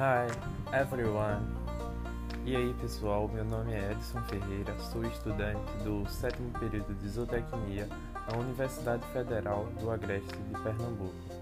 Hi everyone! E aí pessoal, meu nome é Edson Ferreira, sou estudante do sétimo período de zootecnia na Universidade Federal do Agreste de Pernambuco.